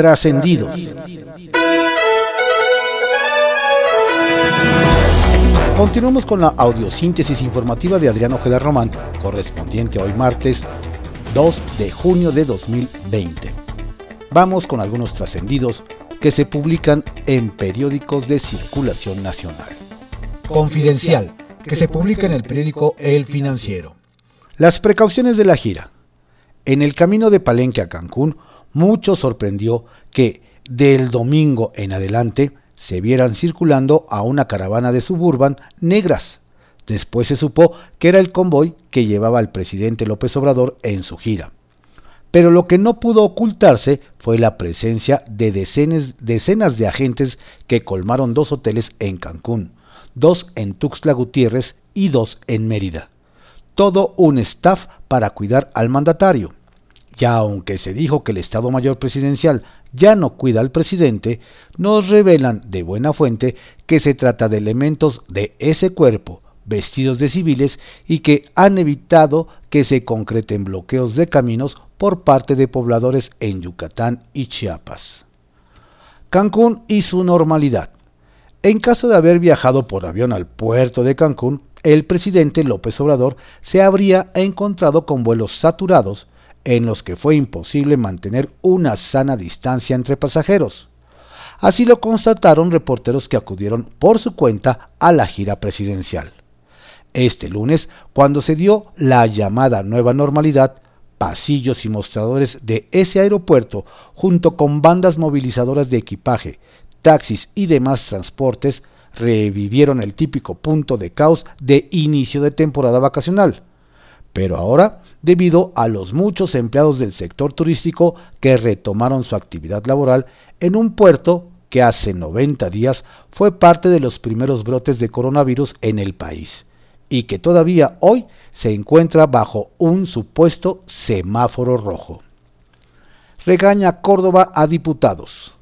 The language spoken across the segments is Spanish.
Trascendidos. Continuamos con la audiosíntesis informativa de Adriano Ojeda Román, correspondiente hoy martes 2 de junio de 2020. Vamos con algunos trascendidos que se publican en periódicos de circulación nacional. Confidencial, que se publica en el periódico El Financiero. Las precauciones de la gira. En el camino de Palenque a Cancún, mucho sorprendió que del domingo en adelante se vieran circulando a una caravana de suburban negras. Después se supo que era el convoy que llevaba al presidente López Obrador en su gira. Pero lo que no pudo ocultarse fue la presencia de decenas, decenas de agentes que colmaron dos hoteles en Cancún, dos en Tuxtla Gutiérrez y dos en Mérida. Todo un staff para cuidar al mandatario. Ya aunque se dijo que el Estado Mayor Presidencial ya no cuida al presidente, nos revelan de buena fuente que se trata de elementos de ese cuerpo, vestidos de civiles, y que han evitado que se concreten bloqueos de caminos por parte de pobladores en Yucatán y Chiapas. Cancún y su normalidad. En caso de haber viajado por avión al puerto de Cancún, el presidente López Obrador se habría encontrado con vuelos saturados en los que fue imposible mantener una sana distancia entre pasajeros. Así lo constataron reporteros que acudieron por su cuenta a la gira presidencial. Este lunes, cuando se dio la llamada nueva normalidad, pasillos y mostradores de ese aeropuerto, junto con bandas movilizadoras de equipaje, taxis y demás transportes, revivieron el típico punto de caos de inicio de temporada vacacional. Pero ahora debido a los muchos empleados del sector turístico que retomaron su actividad laboral en un puerto que hace 90 días fue parte de los primeros brotes de coronavirus en el país y que todavía hoy se encuentra bajo un supuesto semáforo rojo. Regaña Córdoba a diputados.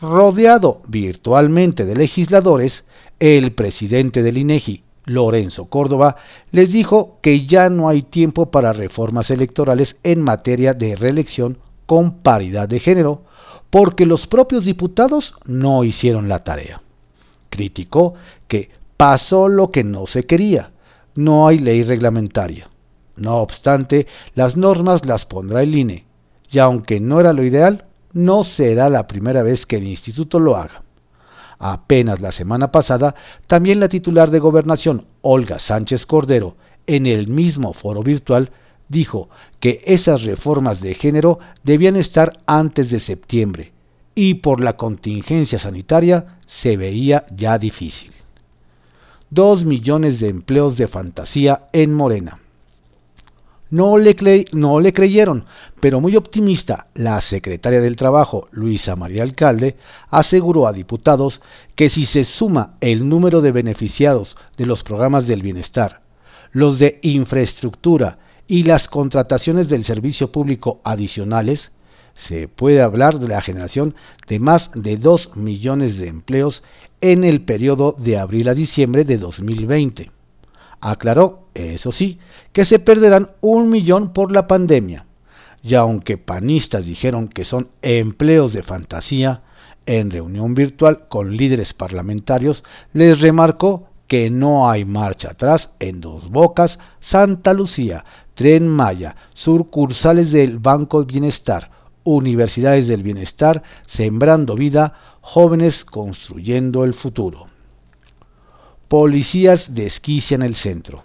Rodeado virtualmente de legisladores, el presidente del INEGI, Lorenzo Córdoba, les dijo que ya no hay tiempo para reformas electorales en materia de reelección con paridad de género, porque los propios diputados no hicieron la tarea. Criticó que pasó lo que no se quería, no hay ley reglamentaria. No obstante, las normas las pondrá el INE, y aunque no era lo ideal, no será la primera vez que el instituto lo haga. Apenas la semana pasada, también la titular de gobernación, Olga Sánchez Cordero, en el mismo foro virtual, dijo que esas reformas de género debían estar antes de septiembre y por la contingencia sanitaria se veía ya difícil. Dos millones de empleos de fantasía en Morena. No le, creyeron, pero muy optimista, la secretaria del Trabajo, Luisa María Alcalde, aseguró a diputados que si se suma el número de beneficiados de los programas del bienestar, los de infraestructura y las contrataciones del servicio público adicionales, se puede hablar de la generación de más de 2 millones de empleos en el periodo de abril a diciembre de 2020. Aclaró, eso sí, que se perderán un millón por la pandemia. Y aunque panistas dijeron que son empleos de fantasía, en reunión virtual con líderes parlamentarios les remarcó que no hay marcha atrás en Dos Bocas, Santa Lucía, Tren Maya, sucursales del Banco Bienestar, Universidades del Bienestar, Sembrando Vida, jóvenes construyendo el futuro. Policías desquician el centro.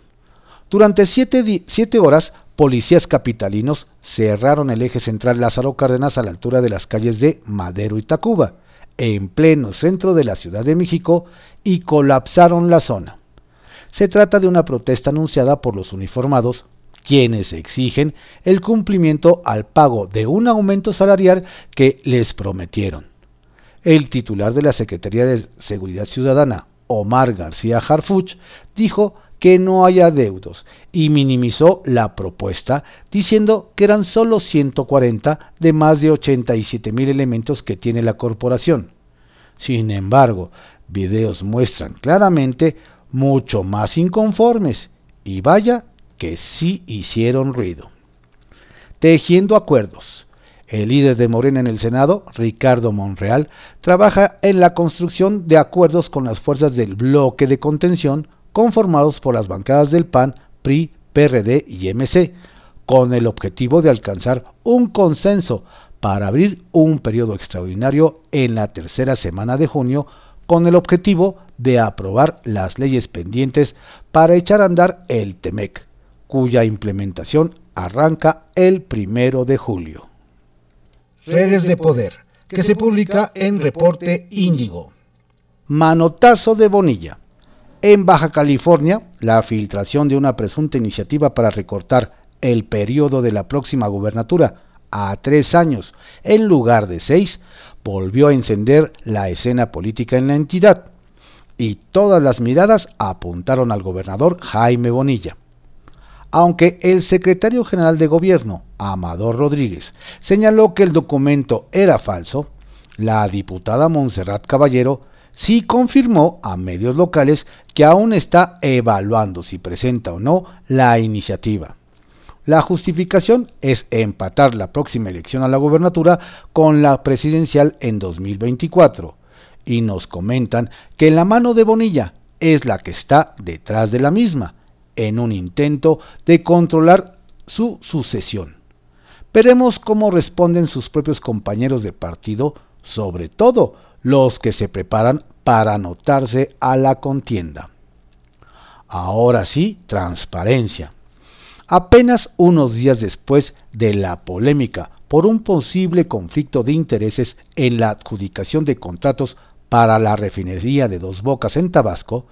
Durante siete, horas, policías capitalinos cerraron el eje central Lázaro Cárdenas a la altura de las calles de Madero y Tacuba, en pleno centro de la Ciudad de México, y colapsaron la zona. Se trata de una protesta anunciada por los uniformados, quienes exigen el cumplimiento al pago de un aumento salarial que les prometieron. El titular de la Secretaría de Seguridad Ciudadana, Omar García Harfuch, dijo que no haya deudos y minimizó la propuesta diciendo que eran solo 140 de más de 87 mil elementos que tiene la corporación. Sin embargo, videos muestran claramente mucho más inconformes y vaya que sí hicieron ruido. Tejiendo acuerdos. El líder de Morena en el Senado, Ricardo Monreal, trabaja en la construcción de acuerdos con las fuerzas del bloque de contención conformados por las bancadas del PAN, PRI, PRD y MC, con el objetivo de alcanzar un consenso para abrir un periodo extraordinario en la tercera semana de junio con el objetivo de aprobar las leyes pendientes para echar a andar el TEMEC, cuya implementación arranca el primero de julio. Redes de Poder, que se publica en Reporte Índigo. Manotazo de Bonilla. En Baja California, la filtración de una presunta iniciativa para recortar el periodo de la próxima gubernatura a tres años en lugar de seis volvió a encender la escena política en la entidad y todas las miradas apuntaron al gobernador Jaime Bonilla aunque el secretario general de gobierno, Amador Rodríguez, señaló que el documento era falso, la diputada Montserrat Caballero sí confirmó a medios locales que aún está evaluando si presenta o no la iniciativa. La justificación es empatar la próxima elección a la gubernatura con la presidencial en 2024. Y nos comentan que la mano de Bonilla es la que está detrás de la misma, en un intento de controlar su sucesión. Veremos cómo responden sus propios compañeros de partido, sobre todo los que se preparan para anotarse a la contienda. Ahora sí, transparencia. Apenas unos días después de la polémica por un posible conflicto de intereses en la adjudicación de contratos para la refinería de Dos Bocas en Tabasco,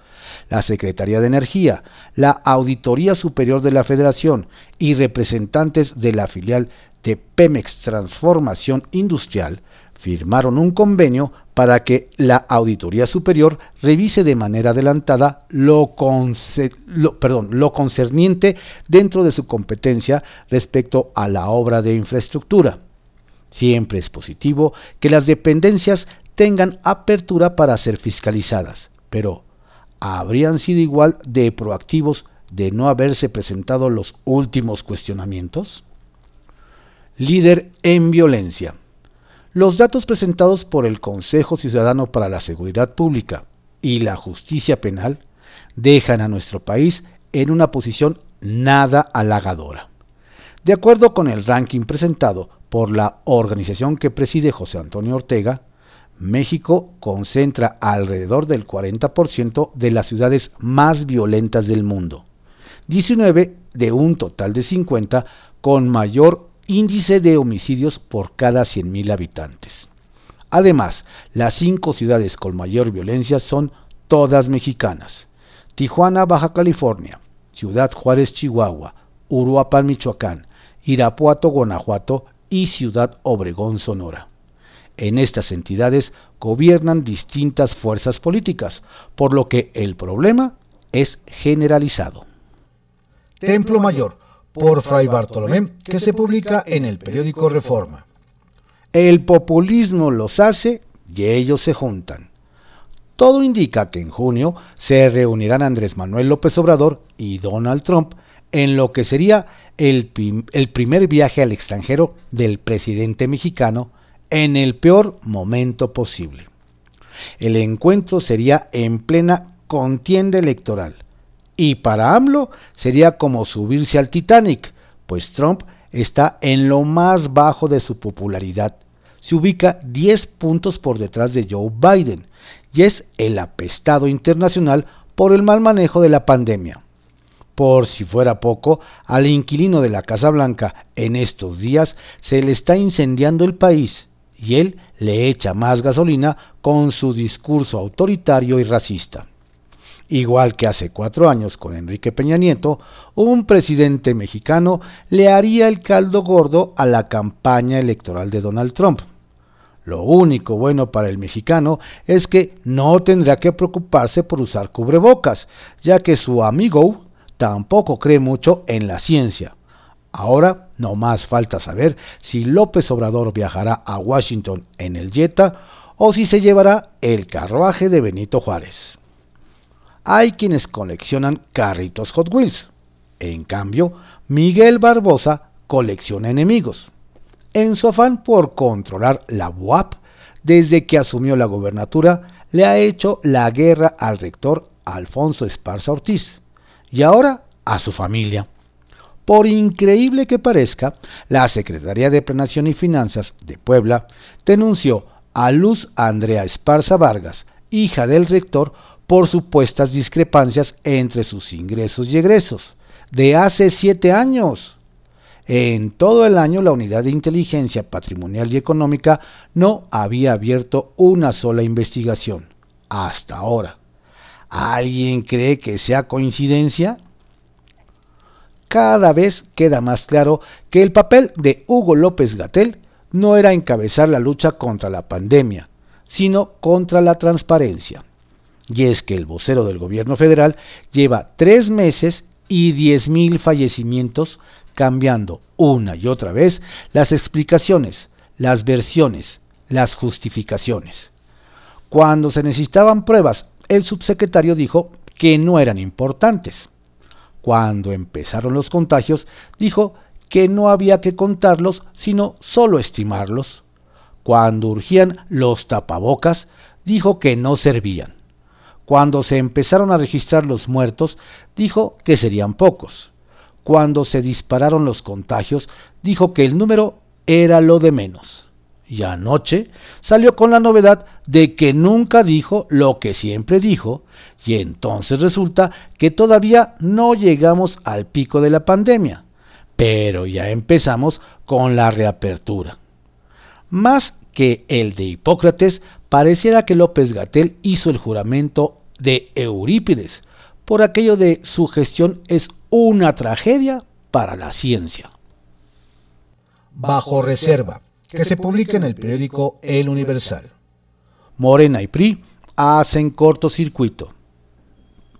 la Secretaría de Energía, la Auditoría Superior de la Federación y representantes de la filial de Pemex Transformación Industrial firmaron un convenio para que la Auditoría Superior revise de manera adelantada lo, concerniente dentro de su competencia respecto a la obra de infraestructura. Siempre es positivo que las dependencias tengan apertura para ser fiscalizadas, pero ¿habrían sido igual de proactivos de no haberse presentado los últimos cuestionamientos? Líder en violencia. Los datos presentados por el Consejo Ciudadano para la Seguridad Pública y la Justicia Penal dejan a nuestro país en una posición nada halagadora. De acuerdo con el ranking presentado por la organización que preside José Antonio Ortega, México concentra alrededor del 40% de las ciudades más violentas del mundo, 19 de un total de 50 con mayor índice de homicidios por cada 100.000 habitantes. Además, las cinco ciudades con mayor violencia son todas mexicanas. Tijuana, Baja California, Ciudad Juárez, Chihuahua, Uruapan, Michoacán, Irapuato, Guanajuato y Ciudad Obregón, Sonora. En estas entidades gobiernan distintas fuerzas políticas, por lo que el problema es generalizado. Templo Mayor, por Fray Bartolomé, que se publica en el periódico Reforma. El populismo los hace y ellos se juntan. Todo indica que en junio se reunirán Andrés Manuel López Obrador y Donald Trump en lo que sería el, el primer viaje al extranjero del presidente mexicano en el peor momento posible. El encuentro sería en plena contienda electoral y para AMLO sería como subirse al Titanic, pues Trump está en lo más bajo de su popularidad. Se ubica 10 puntos por detrás de Joe Biden y es el apestado internacional por el mal manejo de la pandemia. Por si fuera poco, al inquilino de la Casa Blanca en estos días se le está incendiando el país y él le echa más gasolina con su discurso autoritario y racista. Igual que hace cuatro años con Enrique Peña Nieto, un presidente mexicano le haría el caldo gordo a la campaña electoral de Donald Trump. Lo único bueno para el mexicano es que no tendrá que preocuparse por usar cubrebocas, ya que su amigo tampoco cree mucho en la ciencia Ahora no más falta saber si López Obrador viajará a Washington en el Jetta o si se llevará el carruaje de Benito Juárez. Hay quienes coleccionan carritos Hot Wheels. En cambio, Miguel Barbosa colecciona enemigos. en su afán por controlar la UAP, desde que asumió la gobernatura, le ha hecho la guerra al rector Alfonso Esparza Ortiz y ahora a su familia. Por increíble que parezca, la Secretaría de Planación y Finanzas de Puebla denunció a Luz Andrea Esparza Vargas, hija del rector, por supuestas discrepancias entre sus ingresos y egresos, de hace siete años. En todo el año la Unidad de Inteligencia Patrimonial y Económica no había abierto una sola investigación, hasta ahora. ¿Alguien cree que sea coincidencia? Cada vez queda más claro que el papel de Hugo López Gatel no era encabezar la lucha contra la pandemia, sino contra la transparencia. Y es que el vocero del gobierno federal lleva tres meses y diez mil fallecimientos cambiando una y otra vez las explicaciones, las versiones, las justificaciones. Cuando se necesitaban pruebas, el subsecretario dijo que no eran importantes. Cuando empezaron los contagios, dijo que no había que contarlos, sino solo estimarlos. Cuando urgían los tapabocas, dijo que no servían. Cuando se empezaron a registrar los muertos, dijo que serían pocos. Cuando se dispararon los contagios, dijo que el número era lo de menos. Y anoche salió con la novedad de que nunca dijo lo que siempre dijo, y entonces resulta que todavía no llegamos al pico de la pandemia, pero ya empezamos con la reapertura. Más que el de Hipócrates, pareciera que López Gatel hizo el juramento de Eurípides, por aquello de su gestión es una tragedia para la ciencia. Bajo reserva, que se publica en el periódico El Universal. Morena y PRI hacen cortocircuito.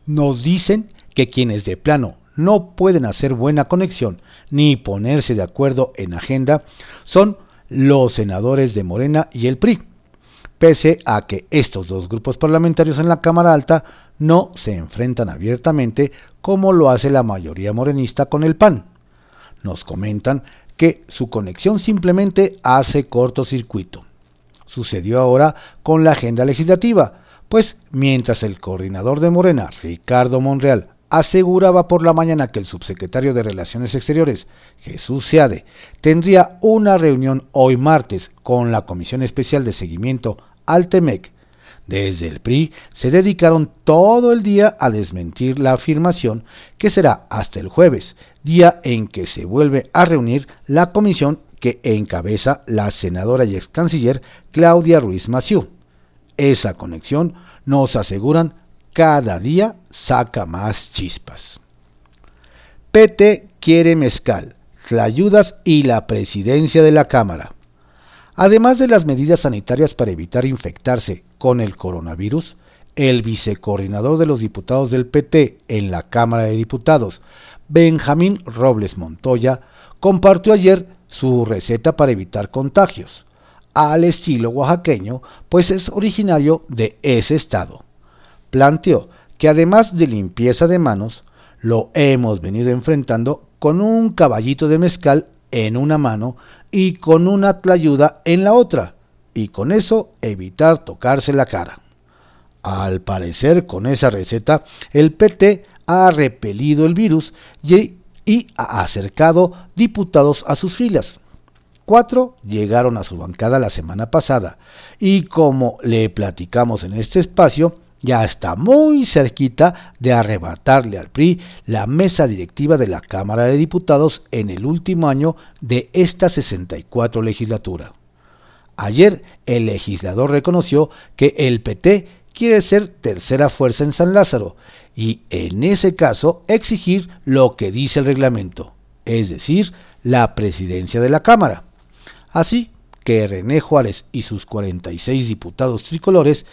Nos dicen que quienes de plano no pueden hacer buena conexión ni ponerse de acuerdo en agenda son los senadores de Morena y el PRI, pese a que estos dos grupos parlamentarios en la Cámara Alta no se enfrentan abiertamente como lo hace la mayoría morenista con el PAN. Nos comentan que su conexión simplemente hace cortocircuito. Sucedió ahora con la agenda legislativa, pues mientras el coordinador de Morena, Ricardo Monreal, aseguraba por la mañana que el subsecretario de Relaciones Exteriores, Jesús Seade, tendría una reunión hoy martes con la Comisión Especial de Seguimiento al TEMEC, desde el PRI se dedicaron todo el día a desmentir la afirmación que será hasta el jueves, día en que se vuelve a reunir la comisión que encabeza la senadora y ex canciller Claudia Ruiz Maciú. Esa conexión, nos aseguran, cada día saca más chispas. PT quiere mezcal, ayudas y la presidencia de la Cámara. Además de las medidas sanitarias para evitar infectarse con el coronavirus, el vicecoordinador de los diputados del PT en la Cámara de Diputados, Benjamín Robles Montoya, compartió ayer su receta para evitar contagios, al estilo oaxaqueño, pues es originario de ese estado. Planteó que además de limpieza de manos, lo hemos venido enfrentando con un caballito de mezcal en una mano y con una tlayuda en la otra, y con eso evitar tocarse la cara. Al parecer, con esa receta, el PT ha repelido el virus y, ha acercado diputados a sus filas. Cuatro llegaron a su bancada la semana pasada y como le platicamos en este espacio, ya está muy cerquita de arrebatarle al PRI la mesa directiva de la Cámara de Diputados en el último año de esta 64 legislatura. Ayer el legislador reconoció que el PT quiere ser tercera fuerza en San Lázaro y en ese caso exigir lo que dice el reglamento, es decir, la presidencia de la Cámara. Así que René Juárez y sus 46 diputados tricolores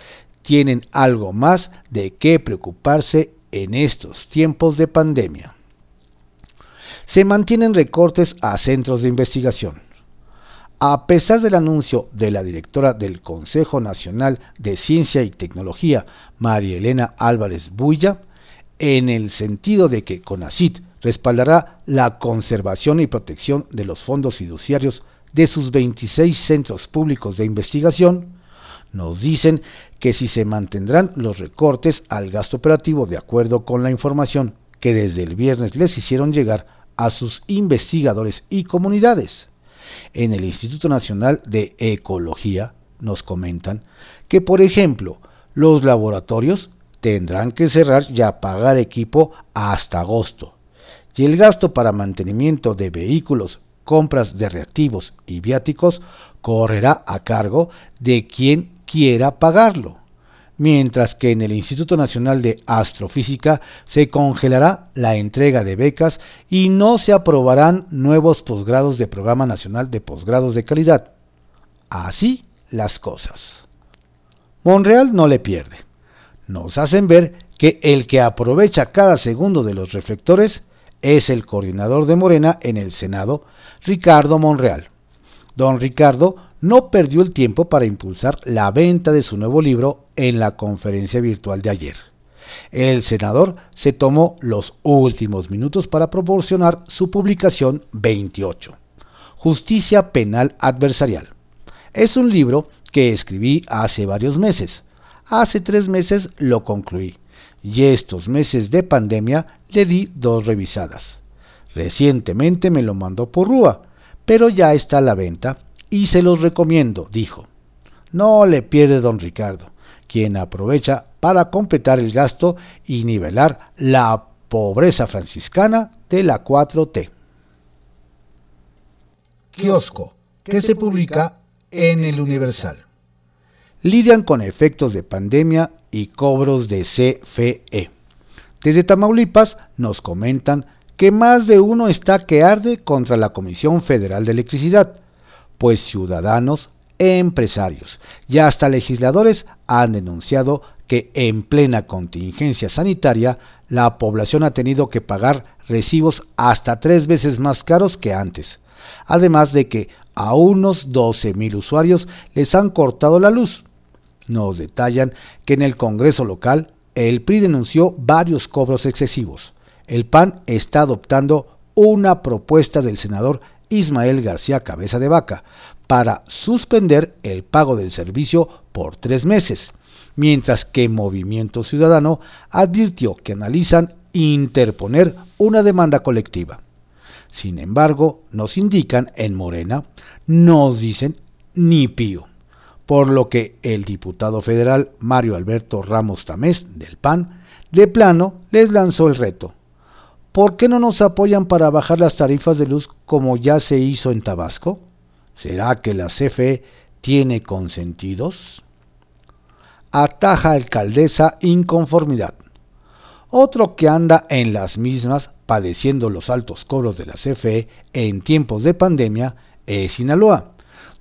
tienen algo más de qué preocuparse en estos tiempos de pandemia. Se mantienen recortes a centros de investigación. A pesar del anuncio de la directora del Consejo Nacional de Ciencia y Tecnología, María Elena Álvarez Builla, en el sentido de que CONACIT respaldará la conservación y protección de los fondos fiduciarios de sus 26 centros públicos de investigación, nos dicen que si se mantendrán los recortes al gasto operativo de acuerdo con la información que desde el viernes les hicieron llegar a sus investigadores y comunidades. En el Instituto Nacional de Ecología nos comentan que, por ejemplo, los laboratorios tendrán que cerrar y apagar equipo hasta agosto, y el gasto para mantenimiento de vehículos, compras de reactivos y viáticos correrá a cargo de quien quiera pagarlo, mientras que en el Instituto Nacional de Astrofísica se congelará la entrega de becas y no se aprobarán nuevos posgrados de Programa Nacional de Posgrados de Calidad. Así las cosas. Monreal no le pierde. Nos hacen ver que el que aprovecha cada segundo de los reflectores es el coordinador de Morena en el Senado, Ricardo Monreal. Don Ricardo no perdió el tiempo para impulsar la venta de su nuevo libro en la conferencia virtual de ayer. El senador se tomó los últimos minutos para proporcionar su publicación 28, Justicia Penal Adversarial. Es un libro que escribí hace varios meses. Hace tres meses lo concluí y estos meses de pandemia le di dos revisadas. Recientemente me lo mandó por Rúa, pero ya está a la venta y se los recomiendo, dijo. No le pierde don Ricardo, quien aprovecha para completar el gasto y nivelar la pobreza franciscana de la 4T. Kiosco, que se publica en el Universal. Lidian con efectos de pandemia y cobros de CFE. Desde Tamaulipas nos comentan que más de uno está que arde contra la Comisión Federal de Electricidad, pues ciudadanos, empresarios y hasta legisladores han denunciado que en plena contingencia sanitaria la población ha tenido que pagar recibos hasta tres veces más caros que antes, además de que a unos 12.000 usuarios les han cortado la luz. Nos detallan que en el Congreso local el PRI denunció varios cobros excesivos. El PAN está adoptando una propuesta del senador Ismael García Cabeza de Vaca para suspender el pago del servicio por tres meses, mientras que Movimiento Ciudadano advirtió que analizan interponer una demanda colectiva. Sin embargo, nos indican en Morena, nos dicen ni pío, por lo que el diputado federal Mario Alberto Ramos Tamés del PAN de plano les lanzó el reto. ¿Por qué no nos apoyan para bajar las tarifas de luz como ya se hizo en Tabasco? ¿Será que la CFE tiene consentidos? Ataja alcaldesa inconformidad. Otro que anda en las mismas padeciendo los altos cobros de la CFE en tiempos de pandemia es Sinaloa,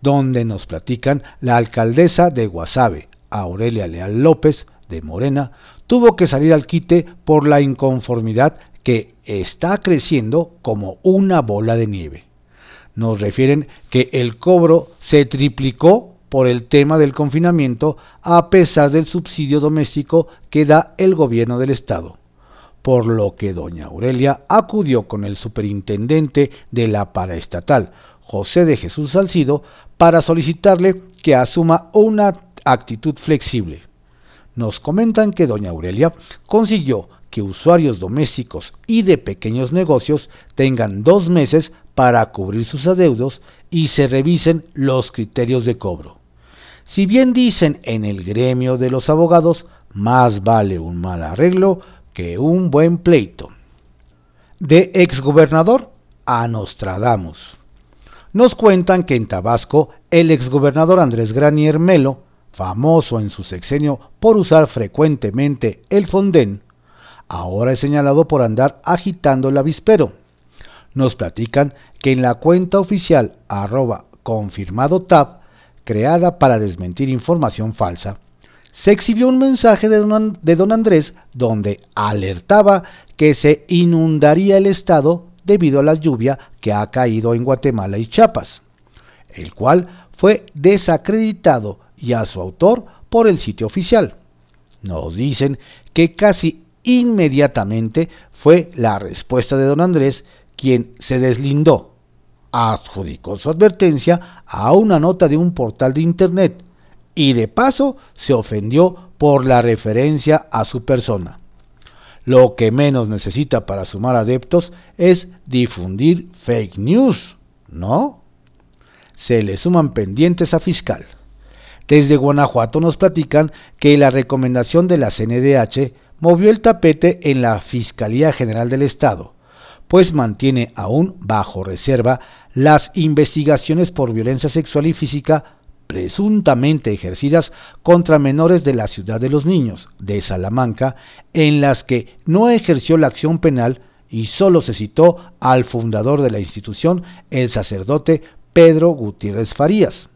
donde nos platican la alcaldesa de Guasave, Aurelia Leal López, de Morena, tuvo que salir al quite por la inconformidad que está creciendo como una bola de nieve. Nos refieren que el cobro se triplicó por el tema del confinamiento a pesar del subsidio doméstico que da el gobierno del estado por lo que doña Aurelia acudió con el superintendente de la paraestatal, José de Jesús Salcido, para solicitarle que asuma una actitud flexible. Nos comentan que doña Aurelia consiguió que usuarios domésticos y de pequeños negocios tengan dos meses para cubrir sus adeudos y se revisen los criterios de cobro. Si bien dicen en el gremio de los abogados, más vale un mal arreglo que un buen pleito. De exgobernador a Nostradamus. Nos cuentan que en Tabasco el exgobernador Andrés Granier Melo, famoso en su sexenio por usar frecuentemente el fondén, ahora es señalado por andar agitando el avispero. Nos platican que en la cuenta oficial arroba confirmado tab, creada para desmentir información falsa, se exhibió un mensaje de don, Andrés donde alertaba que se inundaría el estado debido a la lluvia que ha caído en Guatemala y Chiapas, el cual fue desacreditado y a su autor por el sitio oficial. Nos dicen que casi inmediatamente fue la respuesta de don Andrés quien se deslindó, adjudicó su advertencia a una nota de un portal de Internet y de paso se ofendió por la referencia a su persona. Lo que menos necesita para sumar adeptos es difundir fake news, ¿no? Se le suman pendientes a fiscal. Desde Guanajuato nos platican que la recomendación de la CNDH movió el tapete en la Fiscalía General del Estado, pues mantiene aún bajo reserva las investigaciones por violencia sexual y física presuntamente ejercidas contra menores de la ciudad de los niños, de Salamanca, en las que no ejerció la acción penal y solo se citó al fundador de la institución, el sacerdote Pedro Gutiérrez Farías.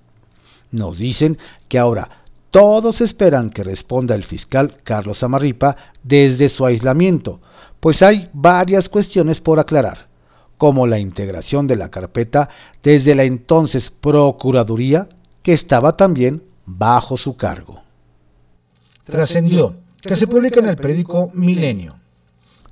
Nos dicen que ahora todos esperan que responda el fiscal Carlos Amarripa desde su aislamiento, pues hay varias cuestiones por aclarar, como la integración de la carpeta desde la entonces Procuraduría, que estaba también bajo su cargo. Trascendió que se publica en el periódico Milenio.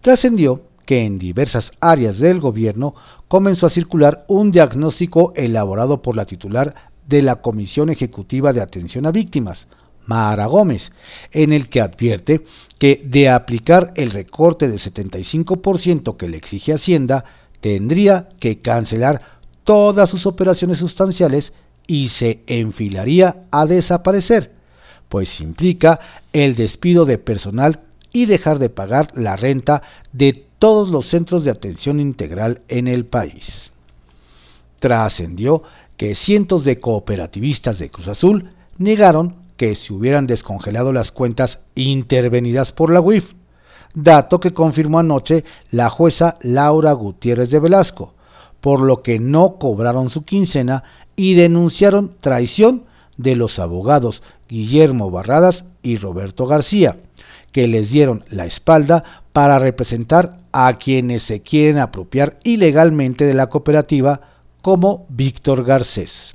Trascendió que en diversas áreas del gobierno comenzó a circular un diagnóstico elaborado por la titular de la Comisión Ejecutiva de Atención a Víctimas, Mara Gómez, en el que advierte que de aplicar el recorte del 75% que le exige Hacienda, tendría que cancelar todas sus operaciones sustanciales y se enfilaría a desaparecer, pues implica el despido de personal y dejar de pagar la renta de todos los centros de atención integral en el país. Trascendió que cientos de cooperativistas de Cruz Azul negaron que se hubieran descongelado las cuentas intervenidas por la UIF, dato que confirmó anoche la jueza Laura Gutiérrez de Velasco, por lo que no cobraron su quincena y denunciaron traición de los abogados Guillermo Barradas y Roberto García, que les dieron la espalda para representar a quienes se quieren apropiar ilegalmente de la cooperativa como Víctor Garcés.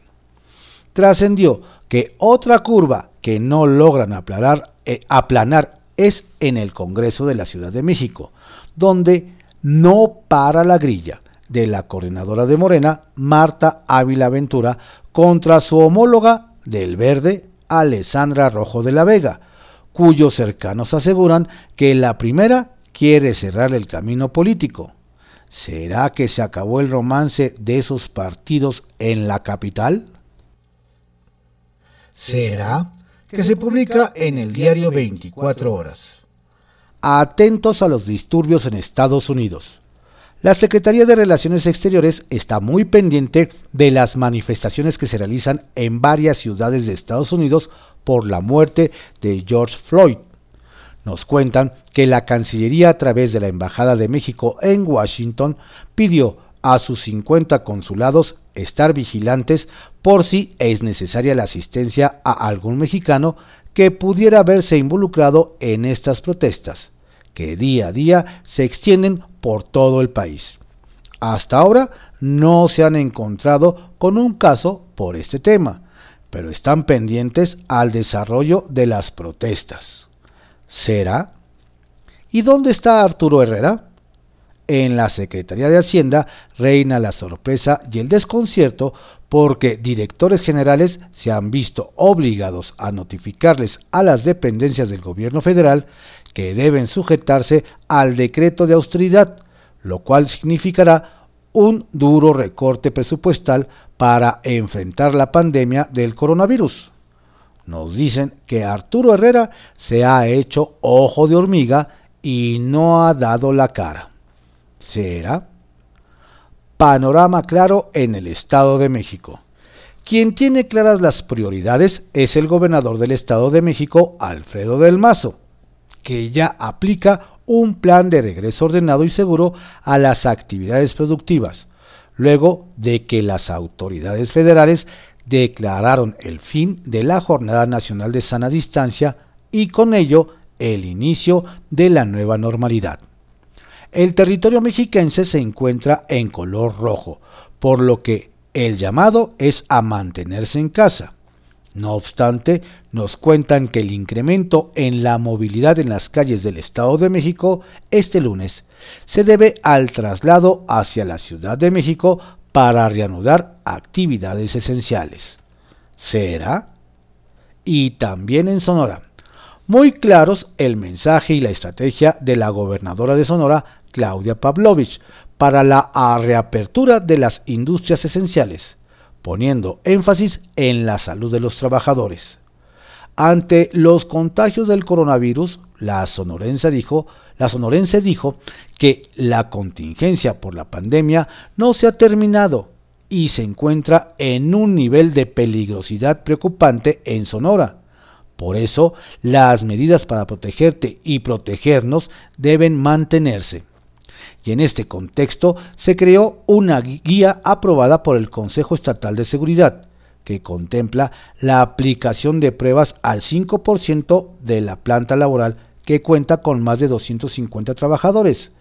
Trascendió que otra curva que no logran aplanar, eh, aplanar es en el Congreso de la Ciudad de México, donde no para la grilla de la coordinadora de Morena, Marta Ávila Ventura, contra su homóloga del Verde, Alessandra Rojo de la Vega, cuyos cercanos aseguran que la primera quiere cerrar el camino político ¿Será que se acabó el romance de esos partidos en la capital? ¿Será que se publica en el diario 24 horas? Atentos a los disturbios en Estados Unidos. La Secretaría de Relaciones Exteriores está muy pendiente de las manifestaciones que se realizan en varias ciudades de Estados Unidos por la muerte de George Floyd. Nos cuentan que la Cancillería a través de la Embajada de México en Washington pidió a sus 50 consulados estar vigilantes por si es necesaria la asistencia a algún mexicano que pudiera verse involucrado en estas protestas, que día a día se extienden por todo el país. Hasta ahora no se han encontrado con un caso por este tema, pero están pendientes al desarrollo de las protestas. ¿Será? ¿Y dónde está Arturo Herrera? En la Secretaría de Hacienda reina la sorpresa y el desconcierto porque directores generales se han visto obligados a notificarles a las dependencias del gobierno federal que deben sujetarse al decreto de austeridad, lo cual significará un duro recorte presupuestal para enfrentar la pandemia del coronavirus nos dicen que Arturo Herrera se ha hecho ojo de hormiga y no ha dado la cara. ¿Será? Panorama claro en el Estado de México. Quien tiene claras las prioridades es el gobernador del Estado de México, Alfredo del Mazo, que ya aplica un plan de regreso ordenado y seguro a las actividades productivas, luego de que las autoridades federales declararon el fin de la Jornada Nacional de Sana Distancia y con ello el inicio de la nueva normalidad. El territorio mexiquense se encuentra en color rojo, por lo que el llamado es a mantenerse en casa. No obstante, nos cuentan que el incremento en la movilidad en las calles del Estado de México este lunes se debe al traslado hacia la Ciudad de México para reanudar actividades esenciales. ¿Será? Y también en Sonora. Muy claros el mensaje y la estrategia de la gobernadora de Sonora, Claudia Pavlovich, para la reapertura de las industrias esenciales, poniendo énfasis en la salud de los trabajadores. Ante los contagios del coronavirus, la sonorense dijo, la sonorense dijo que la contingencia por la pandemia no se ha terminado y se encuentra en un nivel de peligrosidad preocupante en Sonora. Por eso, las medidas para protegerte y protegernos deben mantenerse y en este contexto se creó una guía aprobada por el Consejo Estatal de Seguridad, que contempla la aplicación de pruebas al 5% de la planta laboral que cuenta con más de 250 trabajadores,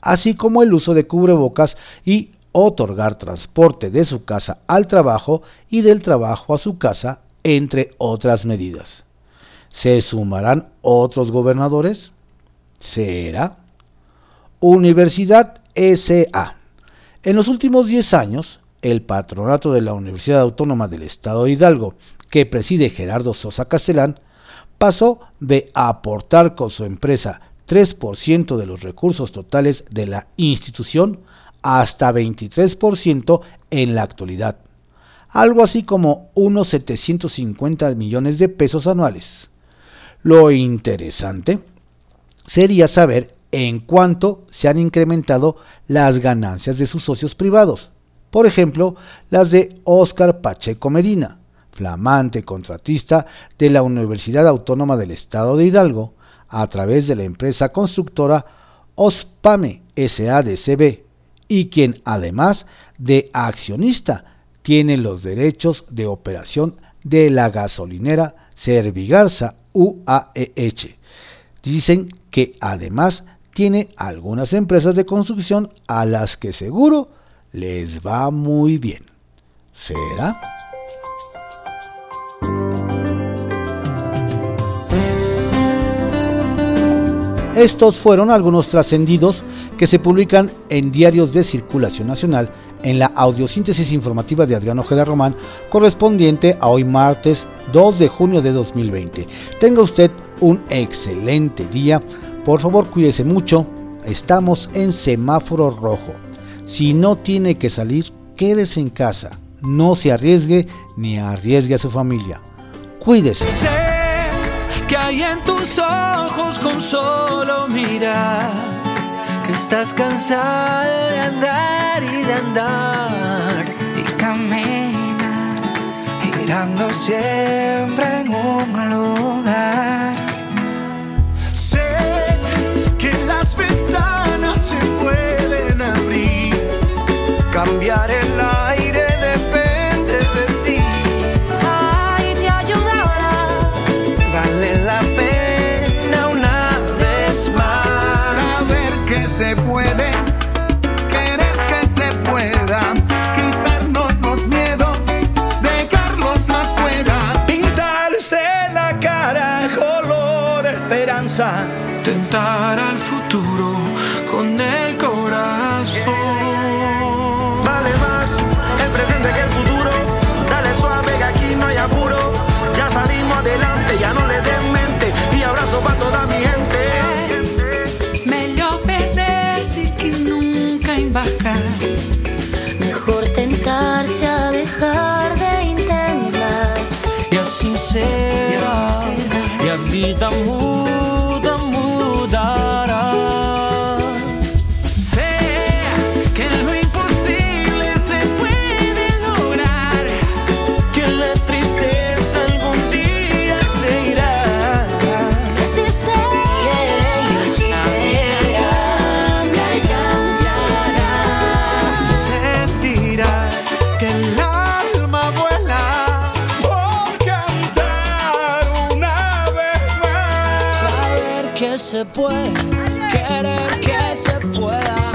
así como el uso de cubrebocas y otorgar transporte de su casa al trabajo y del trabajo a su casa, entre otras medidas. ¿Se sumarán otros gobernadores? ¿Será? Universidad SA. En los últimos 10 años, el patronato de la Universidad Autónoma del Estado de Hidalgo, que preside Gerardo Sosa Castellán, pasó de aportar con su empresa 3% de los recursos totales de la institución hasta 23% en la actualidad, algo así como unos 750 millones de pesos anuales. Lo interesante sería saber en cuanto se han incrementado las ganancias de sus socios privados. Por ejemplo, las de Óscar Pacheco Medina, flamante contratista de la Universidad Autónoma del Estado de Hidalgo, a través de la empresa constructora OSPAME SADCB, y quien además de accionista tiene los derechos de operación de la gasolinera Servigarza UAEH. Dicen que además tiene algunas empresas de construcción a las que seguro les va muy bien. ¿Será? Estos fueron algunos trascendidos que se publican en diarios de circulación nacional en la audiosíntesis informativa de Adriano Ojeda Román, correspondiente a hoy martes 2 de junio de 2020. Tenga usted un excelente día por favor, cuídese mucho. Estamos en semáforo rojo. Si no tiene que salir, quédese en casa. No se arriesgue ni arriesgue a su familia. Cuídese. Que hay en tus ojos con solo mirar que estás cansado de andar y de andar y caminar girando siempre en un lugar 在等待。Se puede, querer que se pueda.